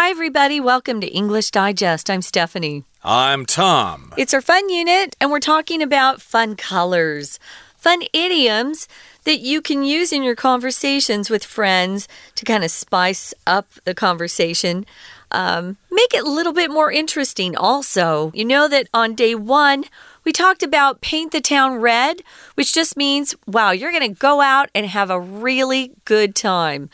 Hi, everybody. Welcome to English Digest. I'm Stephanie. I'm Tom. It's our fun unit, and we're talking about fun colors, fun idioms that you can use in your conversations with friends to kind of spice up the conversation. Um, make it a little bit more interesting, also. You know that on day one, we talked about paint the town red, which just means, wow, you're going to go out and have a really good time.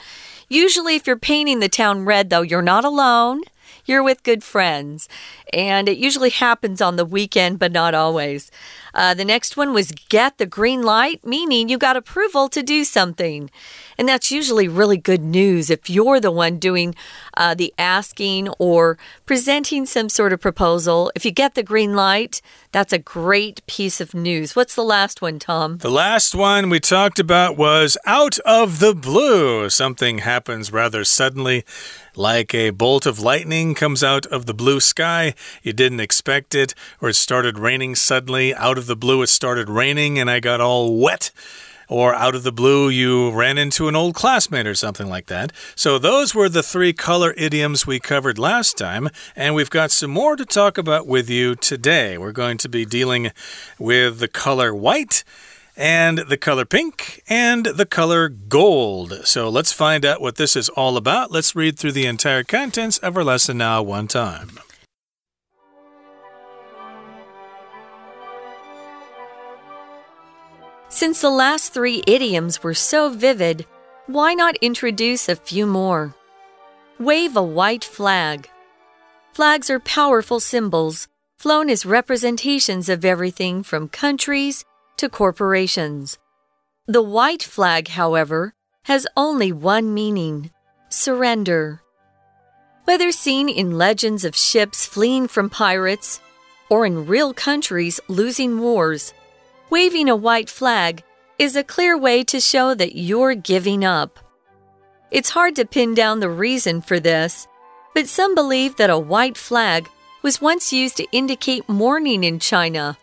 Usually, if you're painting the town red, though, you're not alone. You're with good friends. And it usually happens on the weekend, but not always. Uh, the next one was get the green light, meaning you got approval to do something. And that's usually really good news if you're the one doing uh, the asking or presenting some sort of proposal. If you get the green light, that's a great piece of news. What's the last one, Tom? The last one we talked about was out of the blue. Something happens rather suddenly like a bolt of lightning comes out of the blue sky. You didn't expect it, or it started raining suddenly. Out of the blue, it started raining, and I got all wet or out of the blue you ran into an old classmate or something like that. So, those were the three color idioms we covered last time, and we've got some more to talk about with you today. We're going to be dealing with the color white and the color pink and the color gold. So let's find out what this is all about. Let's read through the entire contents of our lesson now one time. Since the last three idioms were so vivid, why not introduce a few more? Wave a white flag. Flags are powerful symbols, flown as representations of everything from countries to corporations. The white flag, however, has only one meaning surrender. Whether seen in legends of ships fleeing from pirates or in real countries losing wars, Waving a white flag is a clear way to show that you're giving up. It's hard to pin down the reason for this, but some believe that a white flag was once used to indicate mourning in China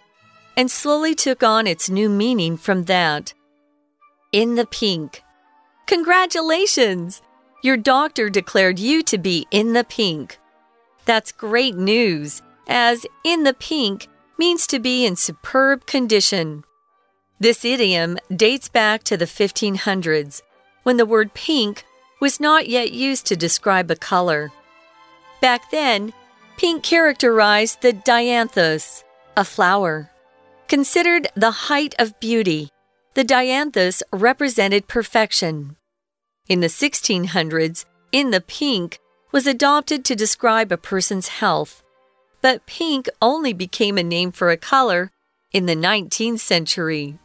and slowly took on its new meaning from that. In the pink. Congratulations! Your doctor declared you to be in the pink. That's great news, as in the pink means to be in superb condition. This idiom dates back to the 1500s, when the word pink was not yet used to describe a color. Back then, pink characterized the dianthus, a flower. Considered the height of beauty, the dianthus represented perfection. In the 1600s, in the pink was adopted to describe a person's health but pink only became a name for a color in the 19th century.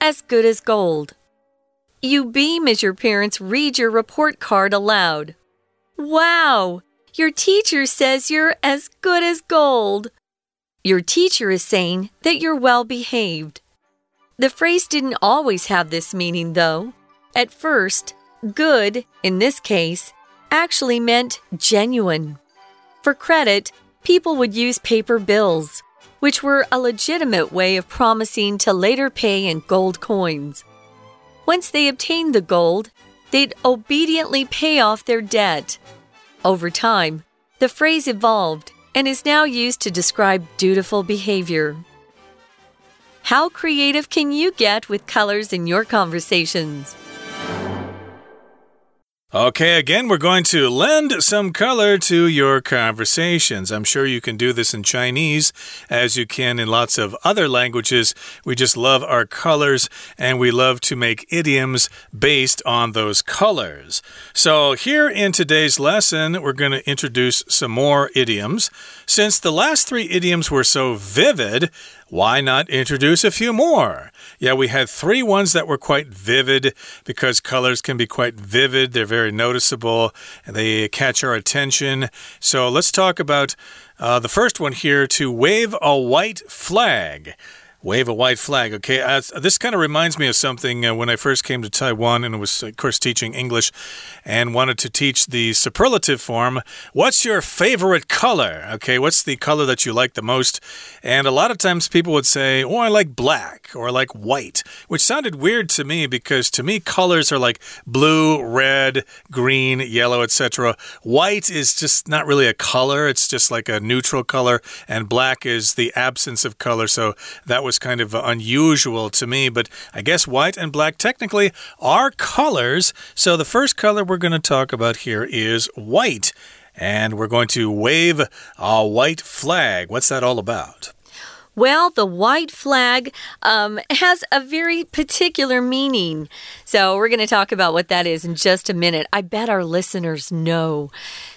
As good as gold. You beam as your parents read your report card aloud. Wow! Your teacher says you're as good as gold. Your teacher is saying that you're well behaved. The phrase didn't always have this meaning, though. At first, good, in this case, actually meant genuine. For credit, people would use paper bills, which were a legitimate way of promising to later pay in gold coins. Once they obtained the gold, they'd obediently pay off their debt. Over time, the phrase evolved and is now used to describe dutiful behavior. How creative can you get with colors in your conversations? Okay, again, we're going to lend some color to your conversations. I'm sure you can do this in Chinese as you can in lots of other languages. We just love our colors and we love to make idioms based on those colors. So, here in today's lesson, we're going to introduce some more idioms. Since the last three idioms were so vivid, why not introduce a few more? Yeah, we had three ones that were quite vivid because colors can be quite vivid. They're very noticeable and they catch our attention. So let's talk about uh, the first one here to wave a white flag. Wave a white flag. Okay, uh, this kind of reminds me of something uh, when I first came to Taiwan and was, of course, teaching English and wanted to teach the superlative form. What's your favorite color? Okay, what's the color that you like the most? And a lot of times people would say, Oh, I like black or I like white, which sounded weird to me because to me, colors are like blue, red, green, yellow, etc. White is just not really a color, it's just like a neutral color, and black is the absence of color. So that was was kind of unusual to me, but I guess white and black technically are colors. So the first color we're going to talk about here is white. And we're going to wave a white flag. What's that all about? Well, the white flag um, has a very particular meaning. So, we're going to talk about what that is in just a minute. I bet our listeners know.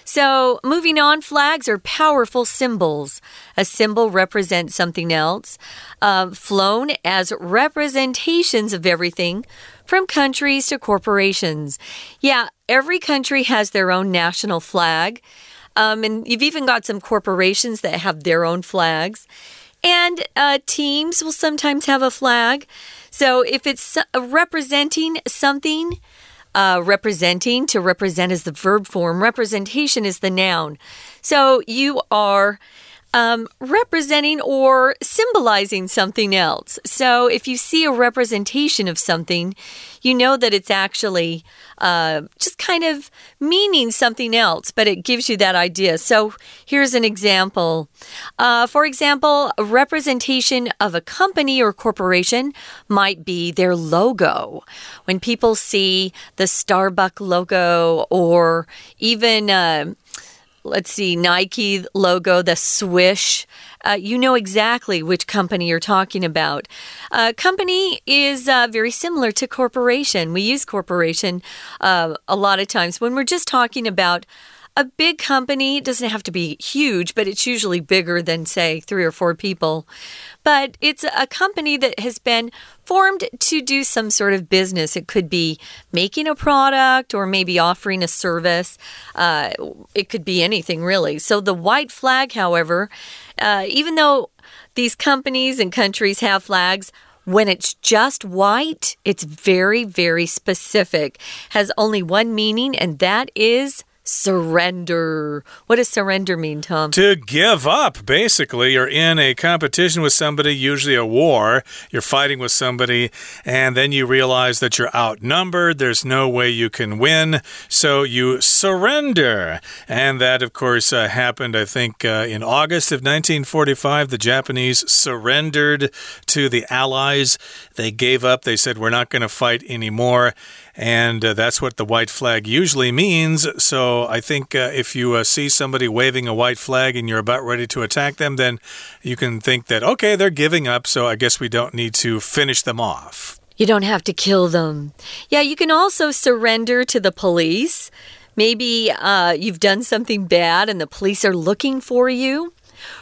So, moving on, flags are powerful symbols. A symbol represents something else, uh, flown as representations of everything from countries to corporations. Yeah, every country has their own national flag. Um, and you've even got some corporations that have their own flags. And uh, teams will sometimes have a flag. So if it's representing something, uh, representing, to represent is the verb form, representation is the noun. So you are um, representing or symbolizing something else. So if you see a representation of something, you know that it's actually uh, just kind of meaning something else, but it gives you that idea. So here's an example. Uh, for example, a representation of a company or corporation might be their logo. When people see the Starbucks logo or even uh, let's see, Nike logo, the swish. Uh, you know exactly which company you're talking about. Uh, company is uh, very similar to corporation. We use corporation uh, a lot of times when we're just talking about a big company doesn't have to be huge, but it's usually bigger than, say, three or four people. But it's a company that has been formed to do some sort of business. It could be making a product or maybe offering a service. Uh, it could be anything, really. So the white flag, however, uh, even though these companies and countries have flags, when it's just white, it's very, very specific, has only one meaning, and that is Surrender. What does surrender mean, Tom? To give up, basically. You're in a competition with somebody, usually a war. You're fighting with somebody, and then you realize that you're outnumbered. There's no way you can win, so you surrender. And that, of course, uh, happened, I think, uh, in August of 1945. The Japanese surrendered to the Allies. They gave up. They said, We're not going to fight anymore. And uh, that's what the white flag usually means. So I think uh, if you uh, see somebody waving a white flag and you're about ready to attack them, then you can think that, okay, they're giving up. So I guess we don't need to finish them off. You don't have to kill them. Yeah, you can also surrender to the police. Maybe uh, you've done something bad and the police are looking for you.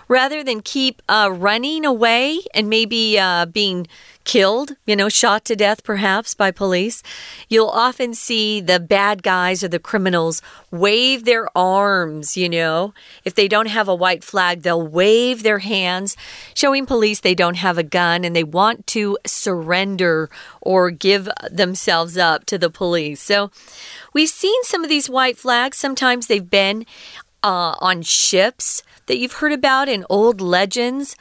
Rather than keep uh, running away and maybe uh, being killed, you know, shot to death perhaps by police, you'll often see the bad guys or the criminals wave their arms, you know. If they don't have a white flag, they'll wave their hands, showing police they don't have a gun and they want to surrender or give themselves up to the police. So we've seen some of these white flags. Sometimes they've been uh, on ships that you've heard about in old legends.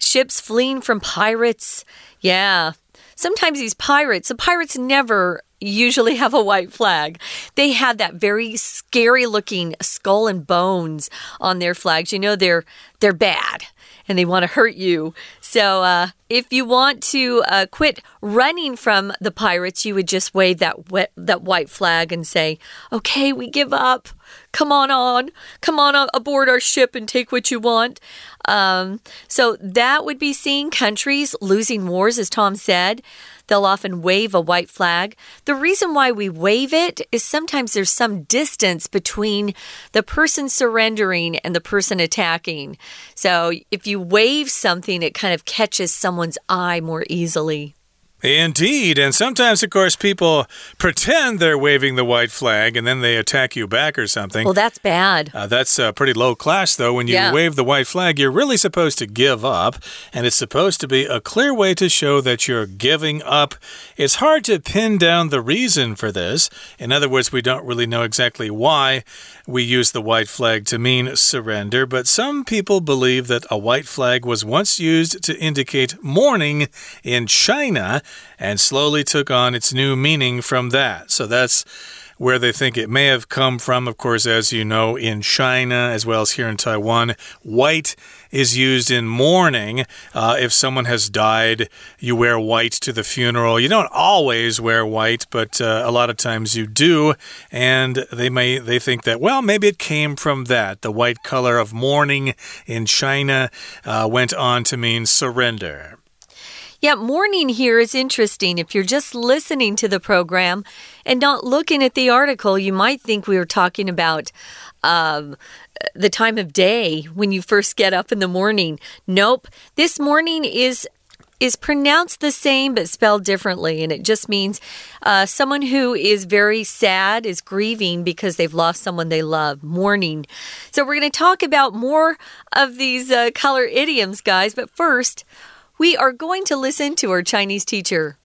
Ships fleeing from pirates yeah. Sometimes these pirates, the pirates never usually have a white flag. They have that very scary looking skull and bones on their flags. You know they're they're bad and they want to hurt you. So uh, if you want to uh, quit running from the pirates, you would just wave that wet, that white flag and say, "Okay, we give up. Come on on, come on aboard our ship and take what you want." Um, so that would be seeing countries losing wars, as Tom said. They'll often wave a white flag. The reason why we wave it is sometimes there's some distance between the person surrendering and the person attacking. So if you wave something, it kind of catches someone's eye more easily. Indeed. And sometimes, of course, people pretend they're waving the white flag and then they attack you back or something. Well, that's bad. Uh, that's uh, pretty low class, though. When you Yeah. wave the white flag, you're really supposed to give up, and it's supposed to be a clear way to show that you're giving up. It's hard to pin down the reason for this. In other words, we don't really know exactly why we use the white flag to mean surrender, but some people believe that a white flag was once used to indicate mourning in China and slowly took on its new meaning from that. So that's where they think it may have come from. Of course, as you know, in China as well as here in Taiwan, white is used in mourning. Uh, if someone has died, you wear white to the funeral. You don't always wear white, but uh, a lot of times you do. And they may they think that well, maybe it came from that. The white color of mourning in China uh, went on to mean surrender. Yeah, morning here is interesting. If you're just listening to the program and not looking at the article, you might think we were talking about um, the time of day when you first get up in the morning. Nope. This morning is is pronounced the same but spelled differently, and it just means uh, someone who is very sad, is grieving because they've lost someone they love, mourning. So, we're going to talk about more of these uh, color idioms, guys, but first, we are going to listen to our Chinese teacher.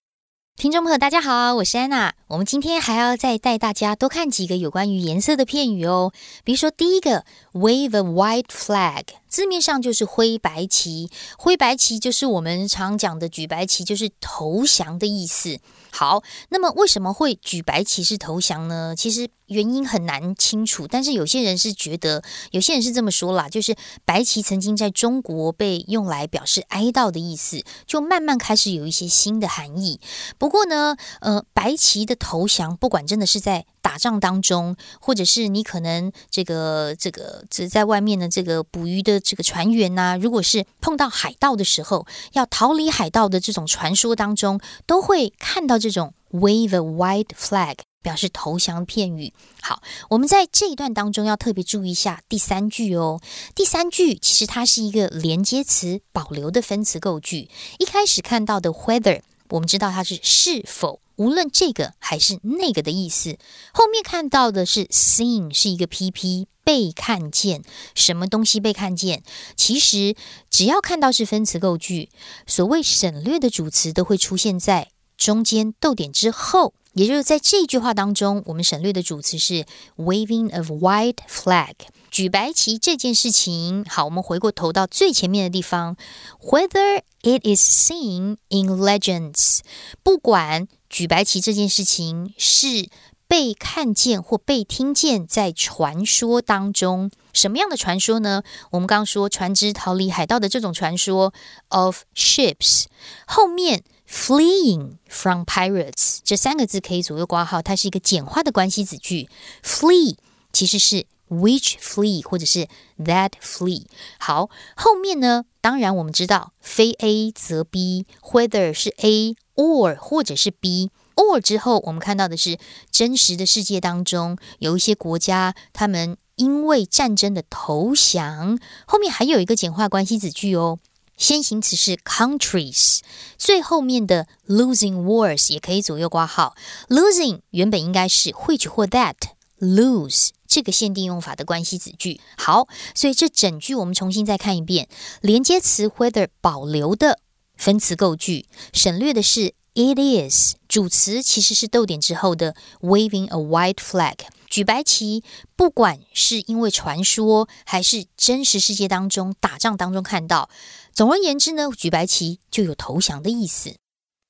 听众朋友，大家好，我是安娜。我们今天还要再带大家多看几个有关于颜色的片语哦。比如说，第一个 wave a white flag，字面上就是灰白旗。灰白旗就是我们常讲的举白旗，就是投降的意思。好，那么为什么会举白旗是投降呢？其实原因很难清楚，但是有些人是觉得，有些人是这么说啦，就是白旗曾经在中国被用来表示哀悼的意思，就慢慢开始有一些新的含义。不过呢，呃，白旗的投降，不管真的是在打仗当中，或者是你可能这个这个只在外面的这个捕鱼的这个船员呐、如果是碰到海盗的时候，要逃离海盗的这种传说当中，都会看到这种 wave a white flag。表示投降片语。好，我们在这一段当中要特别注意一下第三句哦。第三句其实它是一个连接词保留的分词构句。一开始看到的 whether，我们知道它是是否，无论这个还是那个的意思。后面看到的是 seen，是一个 PP。被看见，什么东西被看见？其实只要看到是分词构句，所谓省略的主词都会出现在中间逗点之后。也就是在这句话当中，我们省略的主词是 waving of white flag，举白旗这件事情。好，我们回过头到最前面的地方，whether it is seen in legends，不管举白旗这件事情是被看见或被听见在传说当中。什么样的传说呢？我们刚刚说船只逃离海盗的这种传说，of ships，后面 fleeing from pirates 这三个字可以左右挂号，它是一个简化的关系子句。flee 其实是 which flee 或者是 that flee。好，后面呢，当然我们知道非 A 则 B，whether 是 A or 或者是 B。or 之后，我们看到的是真实的世界当中有一些国家，他们因为战争的投降，后面还有一个简化关系子句哦。先行词是 countries，最后面的 losing wars 也可以左右挂号。losing 原本应该是 which 或 that lose 这个限定用法的关系子句。好，所以这整句我们重新再看一遍，连接词 whether 保留的分词构句，省略的是 it is，主词其实是逗点之后的 waving a white flag。举白旗，不管是因为传说还是真实世界当中打仗当中看到，总而言之呢，举白旗就有投降的意思。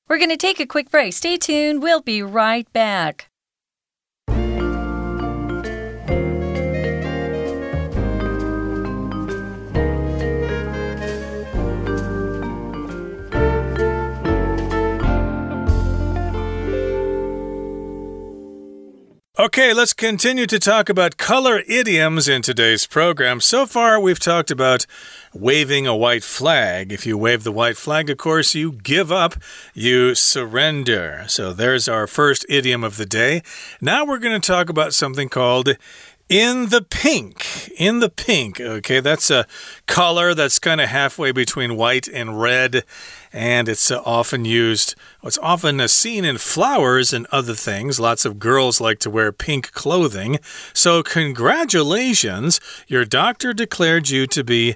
We're going to take a quick break. Stay tuned. We'll be right back. Okay, let's continue to talk about color idioms in today's program. So far, we've talked about waving a white flag. If you wave the white flag, of course, you give up, you surrender. So there's our first idiom of the day. Now we're going to talk about something called In the pink. In the pink. Okay, that's a color that's kind of halfway between white and red. And it's uh, often used, it's often uh, seen in flowers and other things. Lots of girls like to wear pink clothing. So, congratulations, your doctor declared you to be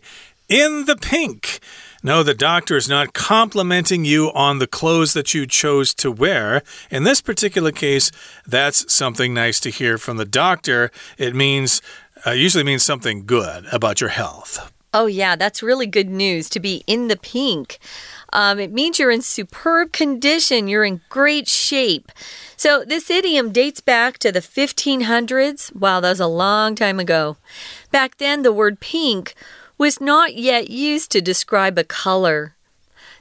in the pink. No, the doctor is not complimenting you on the clothes that you chose to wear. In this particular case, that's something nice to hear from the doctor. It means, uh, usually means something good about your health. Oh, yeah, that's really good news to be in the pink. Um, it means you're in superb condition, you're in great shape. So, this idiom dates back to the 1500s. Wow, that was a long time ago. Back then, the word pink was not yet used to describe a color.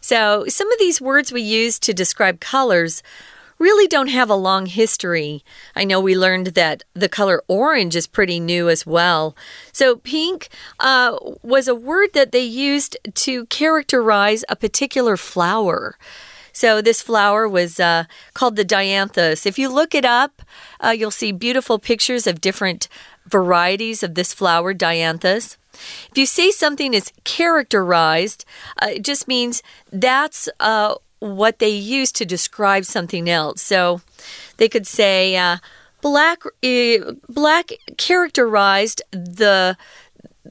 So, some of these words we use to describe colors really don't have a long history. I know we learned that the color orange is pretty new as well. So, pink uh, was a word that they used to characterize a particular flower. So, this flower was uh, called the dianthus. If you look it up, uh, you'll see beautiful pictures of different varieties of this flower, dianthus. If you say something is characterized, uh, it just means that's uh, what they use to describe something else. So they could say, uh, black, uh, black characterized the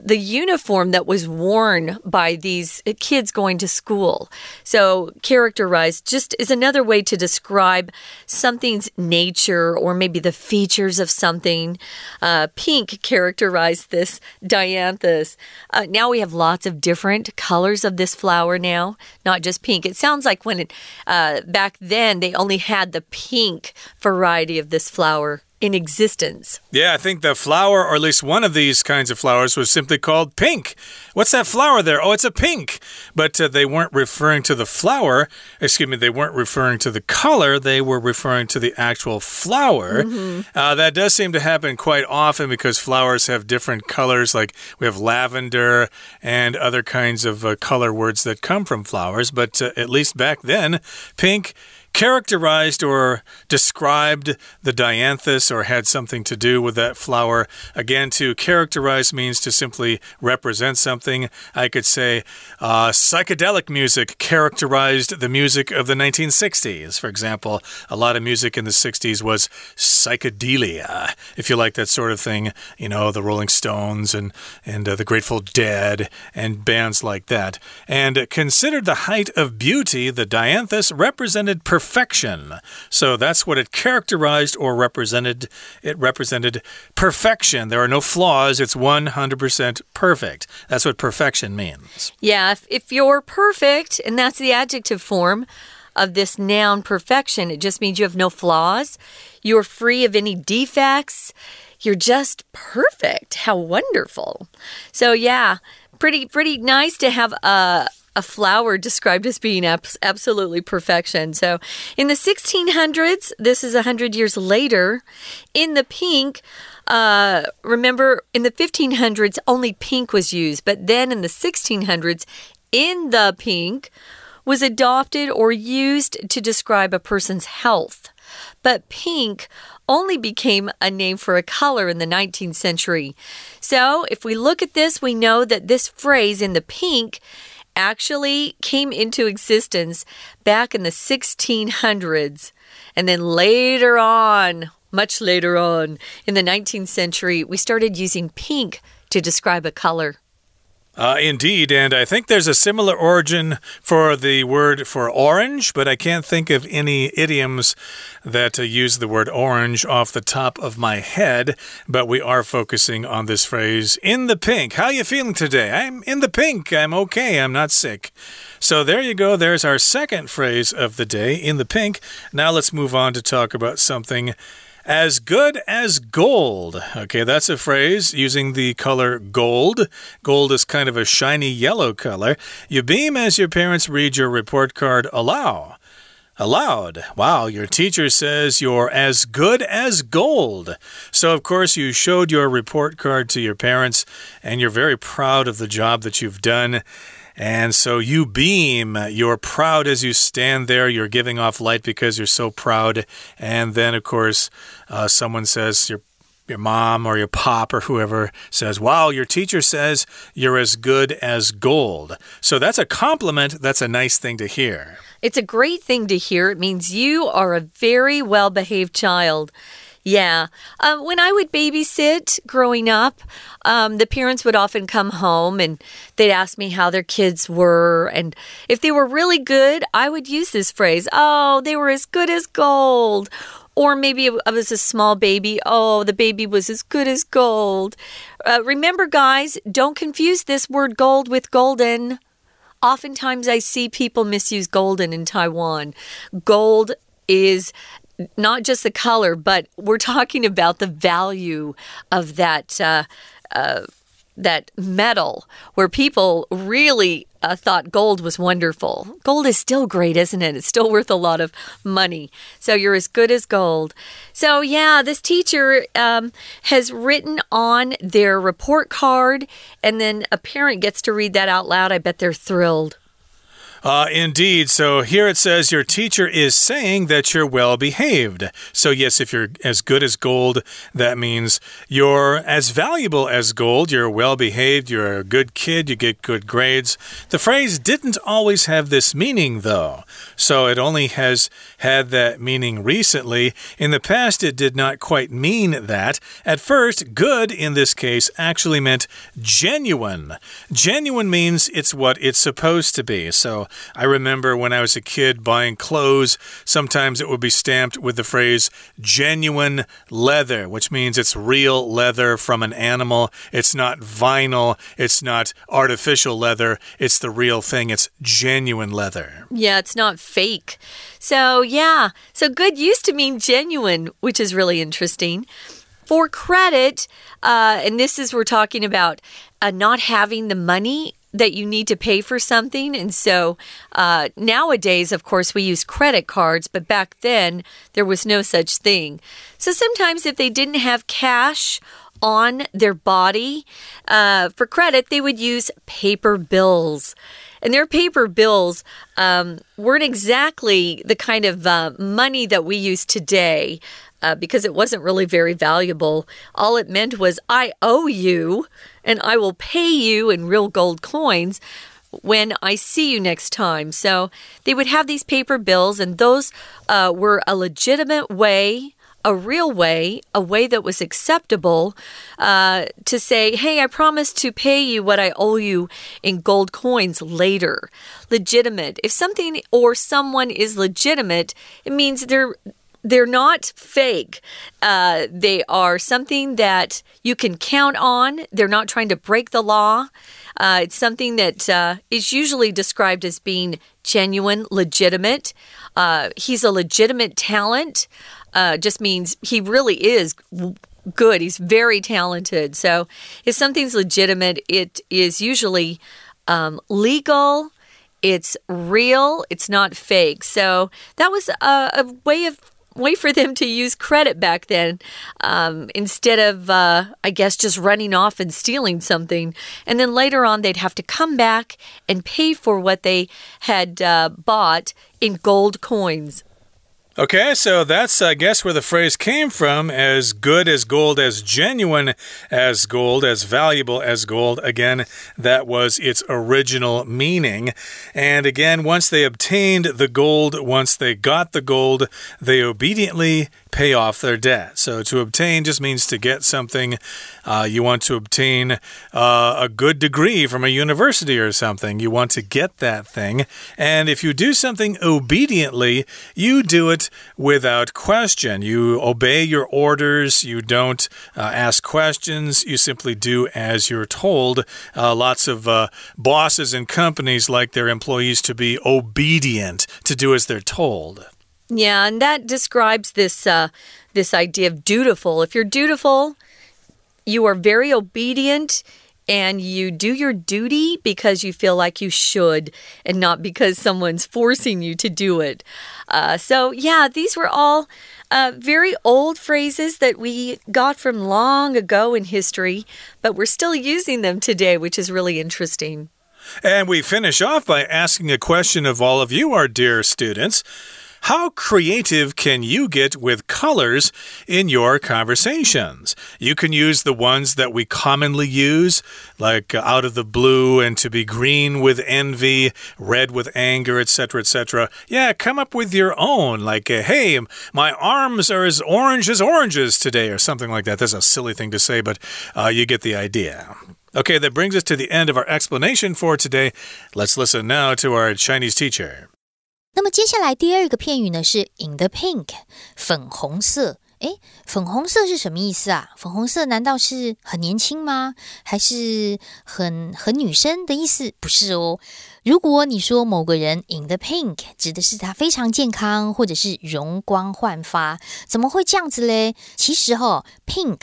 the uniform that was worn by these kids going to school. So, characterized just is another way to describe something's nature or maybe the features of something. Uh, pink characterized this dianthus. Uh, now we have lots of different colors of this flower now, not just pink. It sounds like when it, uh, back then they only had the pink variety of this flower in existence. Yeah, I think the flower, or at least one of these kinds of flowers, was simply called pink. What's that flower there? Oh, it's a pink. But uh, they weren't referring to the flower. Excuse me, they weren't referring to the color. They were referring to the actual flower. Mm -hmm. uh, that does seem to happen quite often because flowers have different colors. Like we have lavender and other kinds of uh, color words that come from flowers. But uh, at least back then, pink characterized or described the dianthus or had something to do with that flower. Again, to characterize means to simply represent something. I could say uh, psychedelic music characterized the music of the 1960s. For example, a lot of music in the 60s was psychedelia. If you like that sort of thing, you know, the Rolling Stones and, and uh, the Grateful Dead and bands like that. And considered the height of beauty, the dianthus represented perfection perfection. So that's what it characterized or represented. It represented perfection. There are no flaws. It's 100% perfect. That's what perfection means. Yeah, if, if you're perfect, and that's the adjective form of this noun perfection, it just means you have no flaws. You're free of any defects. You're just perfect. How wonderful. So, yeah, pretty, pretty nice to have a a flower described as being absolutely perfection. So in the 1600s, this is 100 years later, in the pink, uh, remember in the 1500s, only pink was used, but then in the 1600s, in the pink was adopted or used to describe a person's health. But pink only became a name for a color in the 19th century. So, if we look at this, we know that this phrase in the pink actually came into existence back in the 1600s. And then later on, much later on, in the 19th century, we started using pink to describe a color. Uh, indeed, and I think there's a similar origin for the word for orange, but I can't think of any idioms that uh, use the word orange off the top of my head. But we are focusing on this phrase in the pink. How are you feeling today? I'm in the pink. I'm okay. I'm not sick. So there you go. There's our second phrase of the day in the pink. Now let's move on to talk about something as good as gold. Okay, that's a phrase using the color gold. Gold is kind of a shiny yellow color. You beam as your parents read your report card aloud. Aloud. Wow, your teacher says you're as good as gold. So, of course, you showed your report card to your parents and you're very proud of the job that you've done. And so you beam. You're proud as you stand there. You're giving off light because you're so proud. And then, of course, uh, someone says you're your mom or your pop or whoever says, Wow, your teacher says you're as good as gold. So that's a compliment. That's a nice thing to hear. It's a great thing to hear. It means you are a very well behaved child. Yeah. Um, when I would babysit growing up, um, the parents would often come home and they'd ask me how their kids were. And if they were really good, I would use this phrase Oh, they were as good as gold. Or maybe I was a small baby. Oh, the baby was as good as gold. Uh, remember, guys, don't confuse this word gold with golden. Oftentimes, I see people misuse golden in Taiwan. Gold is not just the color, but we're talking about the value of that. Uh, uh, that metal where people really uh, thought gold was wonderful. Gold is still great, isn't it? It's still worth a lot of money. So you're as good as gold. So, yeah, this teacher um, has written on their report card, and then a parent gets to read that out loud. I bet they're thrilled. Uh, indeed. So here it says your teacher is saying that you're well behaved. So, yes, if you're as good as gold, that means you're as valuable as gold. You're well behaved. You're a good kid. You get good grades. The phrase didn't always have this meaning, though. So it only has had that meaning recently. In the past, it did not quite mean that. At first, good in this case actually meant genuine. Genuine means it's what it's supposed to be. So I remember when I was a kid buying clothes, sometimes it would be stamped with the phrase genuine leather, which means it's real leather from an animal. It's not vinyl, it's not artificial leather, it's the real thing. It's genuine leather. Yeah, it's not fake. So, yeah, so good used to mean genuine, which is really interesting. For credit, uh, and this is we're talking about uh, not having the money that you need to pay for something. And so uh, nowadays, of course, we use credit cards, but back then there was no such thing. So sometimes if they didn't have cash, on their body uh, for credit, they would use paper bills. And their paper bills um, weren't exactly the kind of uh, money that we use today uh, because it wasn't really very valuable. All it meant was, I owe you and I will pay you in real gold coins when I see you next time. So they would have these paper bills, and those uh, were a legitimate way. A real way, a way that was acceptable uh, to say, hey, I promise to pay you what I owe you in gold coins later. Legitimate. If something or someone is legitimate, it means they're they're not fake. Uh, they are something that you can count on. They're not trying to break the law. Uh, it's something that uh, is usually described as being genuine, legitimate. Uh, he's a legitimate talent. Uh, just means he really is good. He's very talented. So if something's legitimate, it is usually um, legal. It's real. It's not fake. So that was a, a way of way for them to use credit back then um, instead of, uh, I guess, just running off and stealing something. And then later on, they'd have to come back and pay for what they had uh, bought in gold coins. Okay, so that's, I guess, where the phrase came from as good as gold, as genuine as gold, as valuable as gold. Again, that was its original meaning. And again, once they obtained the gold, once they got the gold, they obediently pay off their debt. So to obtain just means to get something. Uh, you want to obtain uh, a good degree from a university or something. You want to get that thing. And if you do something obediently, you do it without question. You obey your orders. You don't uh, ask questions. You simply do as you're told. Uh, lots of uh, bosses and companies like their employees to be obedient, to do as they're told. Yeah, and that describes this uh, this idea of dutiful. If you're dutiful, you are very obedient and you do your duty because you feel like you should and not because someone's forcing you to do it. Uh, so, yeah, these were all uh, very old phrases that we got from long ago in history, but we're still using them today, which is really interesting. And we finish off by asking a question of all of you, our dear students. How creative can you get with colors in your conversations? You can use the ones that we commonly use, like out of the blue and to be green with envy, red with anger, etc., etc. Yeah, come up with your own, like, uh, hey, my arms are as orange as oranges today, or something like that. That's a silly thing to say, but uh, you get the idea. Okay, that brings us to the end of our explanation for today. Let's listen now to our Chinese teacher. 那么接下来第二个片语呢是 in the pink，粉红色。诶，粉红色是什么意思啊？粉红色难道是很年轻吗？还是很很女生的意思？不是哦。如果你说某个人 in the pink，指的是他非常健康，或者是容光焕发，怎么会这样子嘞？其实哈，pink。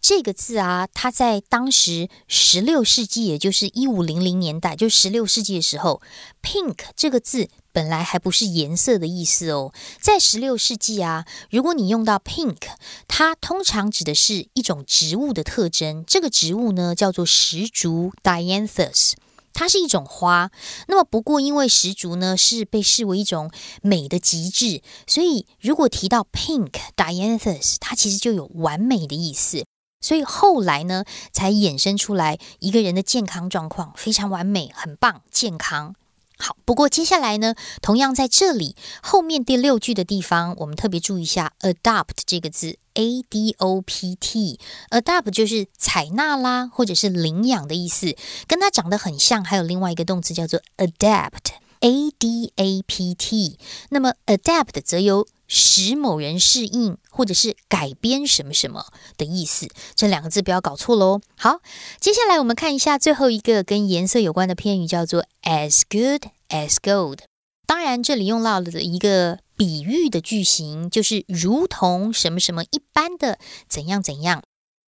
这个字啊，它在当时十六世纪，也就是一五零零年代，就十六世纪的时候，pink 这个字本来还不是颜色的意思哦。在十六世纪啊，如果你用到 pink，它通常指的是一种植物的特征。这个植物呢，叫做石竹 （Dianthus），它是一种花。那么，不过因为石竹呢是被视为一种美的极致，所以如果提到 pink Dianthus，它其实就有完美的意思。所以后来呢，才衍生出来一个人的健康状况非常完美，很棒，健康好。不过接下来呢，同样在这里后面第六句的地方，我们特别注意一下 “adopt” 这个字，a d o p t，adopt 就是采纳啦，或者是领养的意思，跟它长得很像。还有另外一个动词叫做 adapt，a d a p t。那么 adapt 则由。使某人适应，或者是改编什么什么的意思，这两个字不要搞错喽。好，接下来我们看一下最后一个跟颜色有关的片语，叫做 as good as gold。当然，这里用到了一个比喻的句型，就是如同什么什么一般的怎样怎样。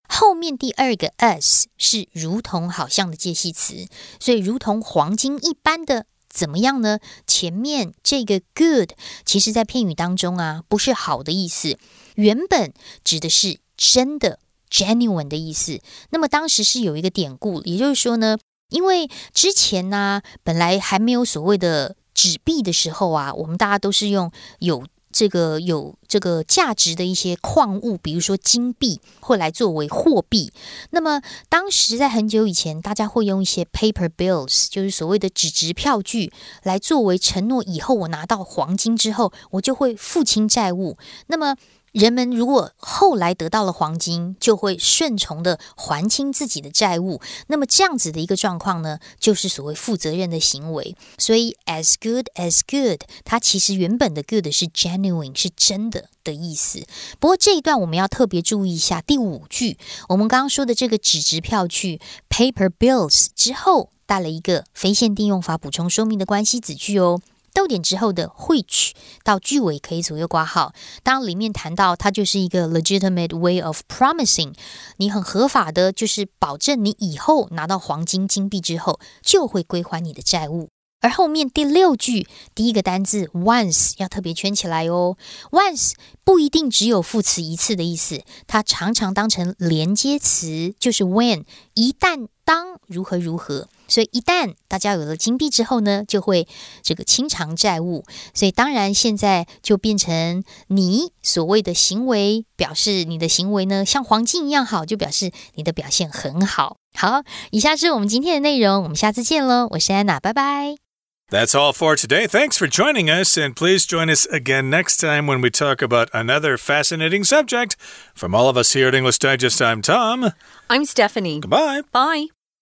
后面第二个 as 是如同好像的介系词，所以如同黄金一般的。怎么样呢？前面这个 good，其实在片语当中啊，不是好的意思，原本指的是真的 genuine 的意思。那么当时是有一个典故，也就是说呢，因为之前呢，本来还没有所谓的纸币的时候啊，我们大家都是用有。这个有这个价值的一些矿物，比如说金币，会来作为货币。那么当时在很久以前，大家会用一些 paper bills，就是所谓的纸质票据，来作为承诺，以后我拿到黄金之后，我就会付清债务。那么人们如果后来得到了黄金，就会顺从的还清自己的债务。那么这样子的一个状况呢，就是所谓负责任的行为。所以，as good as good，它其实原本的 good 是 genuine，是真的的意思。不过这一段我们要特别注意一下第五句，我们刚刚说的这个纸质票据 paper bills 之后带了一个非限定用法补充说明的关系子句哦。逗点之后的 which 到句尾可以左右挂号。当里面谈到它就是一个 legitimate way of promising，你很合法的，就是保证你以后拿到黄金金币之后就会归还你的债务。而后面第六句第一个单字 once 要特别圈起来哦。once 不一定只有副词一次的意思，它常常当成连接词，就是 when 一旦当如何如何。所以一旦大家有了金币之后呢，就会这个清偿债务。所以当然现在就变成你所谓的行为，表示你的行为呢像黄金一样好，就表示你的表现很好。好，以下是我们今天的内容，我们下次见喽！我是安娜，拜拜。That's all for today. Thanks for joining us, and please join us again next time when we talk about another fascinating subject. From all of us here at English Digest, I'm Tom. I'm Stephanie. Goodbye. Bye.